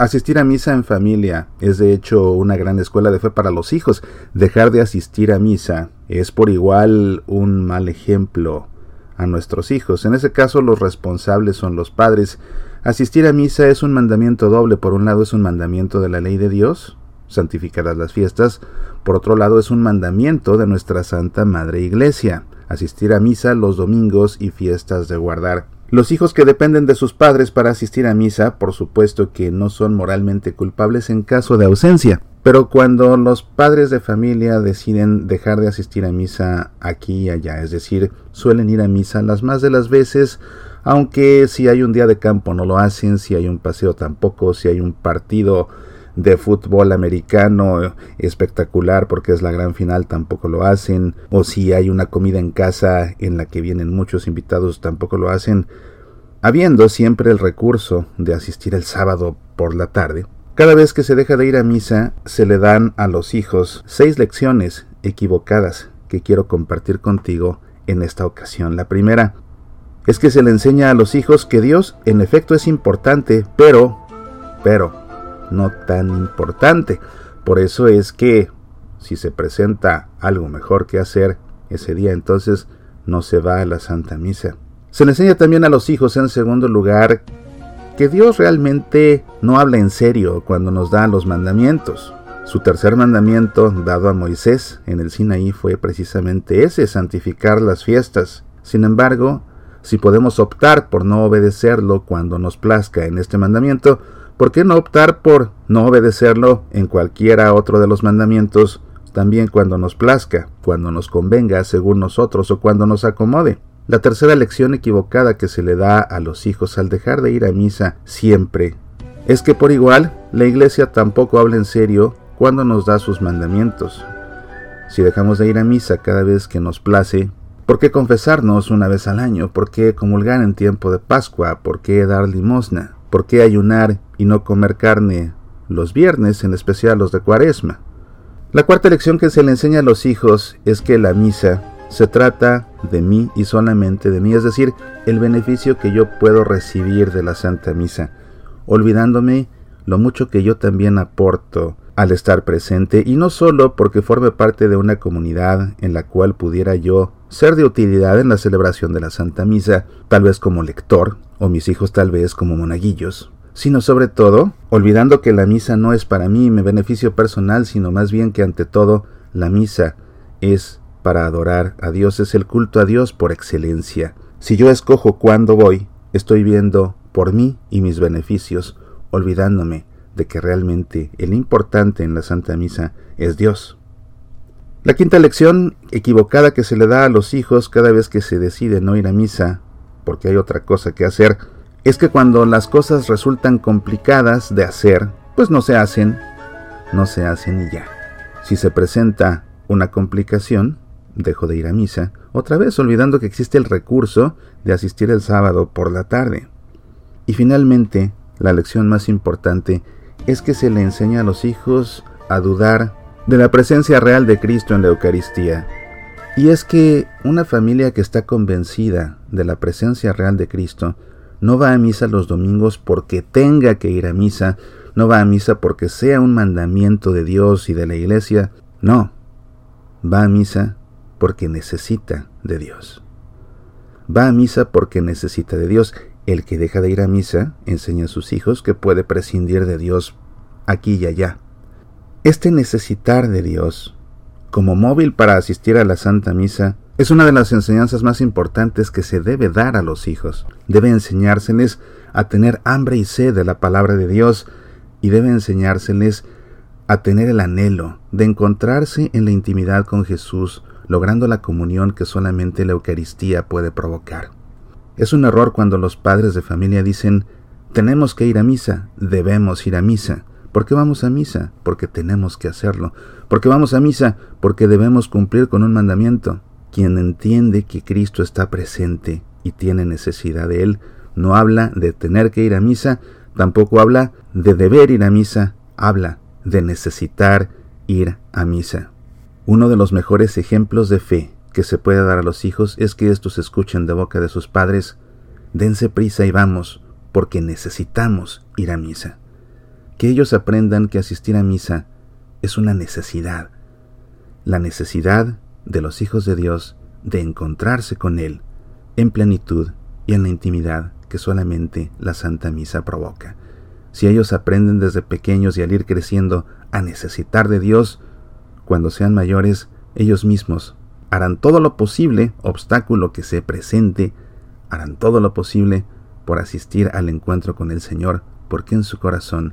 Asistir a misa en familia es de hecho una gran escuela de fe para los hijos. Dejar de asistir a misa es por igual un mal ejemplo a nuestros hijos. En ese caso los responsables son los padres. Asistir a misa es un mandamiento doble. Por un lado es un mandamiento de la ley de Dios, santificarás las fiestas. Por otro lado es un mandamiento de nuestra Santa Madre Iglesia, asistir a misa los domingos y fiestas de guardar. Los hijos que dependen de sus padres para asistir a misa, por supuesto que no son moralmente culpables en caso de ausencia. Pero cuando los padres de familia deciden dejar de asistir a misa aquí y allá, es decir, suelen ir a misa las más de las veces, aunque si hay un día de campo no lo hacen, si hay un paseo tampoco, si hay un partido de fútbol americano espectacular porque es la gran final tampoco lo hacen. O si hay una comida en casa en la que vienen muchos invitados tampoco lo hacen. Habiendo siempre el recurso de asistir el sábado por la tarde cada vez que se deja de ir a misa se le dan a los hijos seis lecciones equivocadas que quiero compartir contigo en esta ocasión. La primera es que se le enseña a los hijos que Dios en efecto es importante pero pero no tan importante. Por eso es que si se presenta algo mejor que hacer ese día, entonces no se va a la Santa Misa. Se le enseña también a los hijos, en segundo lugar, que Dios realmente no habla en serio cuando nos da los mandamientos. Su tercer mandamiento dado a Moisés en el Sinaí fue precisamente ese, santificar las fiestas. Sin embargo, si podemos optar por no obedecerlo cuando nos plazca en este mandamiento, ¿por qué no optar por no obedecerlo en cualquiera otro de los mandamientos, también cuando nos plazca, cuando nos convenga, según nosotros, o cuando nos acomode? La tercera lección equivocada que se le da a los hijos al dejar de ir a misa siempre es que por igual la Iglesia tampoco habla en serio cuando nos da sus mandamientos. Si dejamos de ir a misa cada vez que nos place, ¿por qué confesarnos una vez al año? ¿Por qué comulgar en tiempo de Pascua? ¿Por qué dar limosna? ¿Por qué ayunar y no comer carne los viernes, en especial los de cuaresma? La cuarta lección que se le enseña a los hijos es que la misa se trata de mí y solamente de mí, es decir, el beneficio que yo puedo recibir de la Santa Misa, olvidándome lo mucho que yo también aporto al estar presente y no solo porque forme parte de una comunidad en la cual pudiera yo ser de utilidad en la celebración de la Santa Misa, tal vez como lector, o mis hijos tal vez como monaguillos, sino sobre todo, olvidando que la misa no es para mí mi beneficio personal, sino más bien que ante todo la misa es para adorar a Dios, es el culto a Dios por excelencia. Si yo escojo cuándo voy, estoy viendo por mí y mis beneficios, olvidándome de que realmente el importante en la Santa Misa es Dios. La quinta lección equivocada que se le da a los hijos cada vez que se decide no ir a misa porque hay otra cosa que hacer, es que cuando las cosas resultan complicadas de hacer, pues no se hacen, no se hacen y ya. Si se presenta una complicación, dejo de ir a misa, otra vez olvidando que existe el recurso de asistir el sábado por la tarde. Y finalmente, la lección más importante es que se le enseña a los hijos a dudar de la presencia real de Cristo en la Eucaristía, y es que una familia que está convencida de la presencia real de Cristo no va a misa los domingos porque tenga que ir a misa, no va a misa porque sea un mandamiento de Dios y de la iglesia, no, va a misa porque necesita de Dios. Va a misa porque necesita de Dios. El que deja de ir a misa enseña a sus hijos que puede prescindir de Dios aquí y allá. Este necesitar de Dios como móvil para asistir a la Santa Misa es una de las enseñanzas más importantes que se debe dar a los hijos. Debe enseñárseles a tener hambre y sed de la palabra de Dios y debe enseñárseles a tener el anhelo de encontrarse en la intimidad con Jesús, logrando la comunión que solamente la Eucaristía puede provocar. Es un error cuando los padres de familia dicen tenemos que ir a misa, debemos ir a misa. ¿Por qué vamos a misa? Porque tenemos que hacerlo. ¿Por qué vamos a misa? Porque debemos cumplir con un mandamiento. Quien entiende que Cristo está presente y tiene necesidad de Él, no habla de tener que ir a misa, tampoco habla de deber ir a misa, habla de necesitar ir a misa. Uno de los mejores ejemplos de fe que se puede dar a los hijos es que estos escuchen de boca de sus padres, dense prisa y vamos, porque necesitamos ir a misa. Que ellos aprendan que asistir a misa es una necesidad, la necesidad de los hijos de Dios de encontrarse con Él en plenitud y en la intimidad que solamente la Santa Misa provoca. Si ellos aprenden desde pequeños y al ir creciendo a necesitar de Dios, cuando sean mayores, ellos mismos harán todo lo posible, obstáculo que se presente, harán todo lo posible por asistir al encuentro con el Señor, porque en su corazón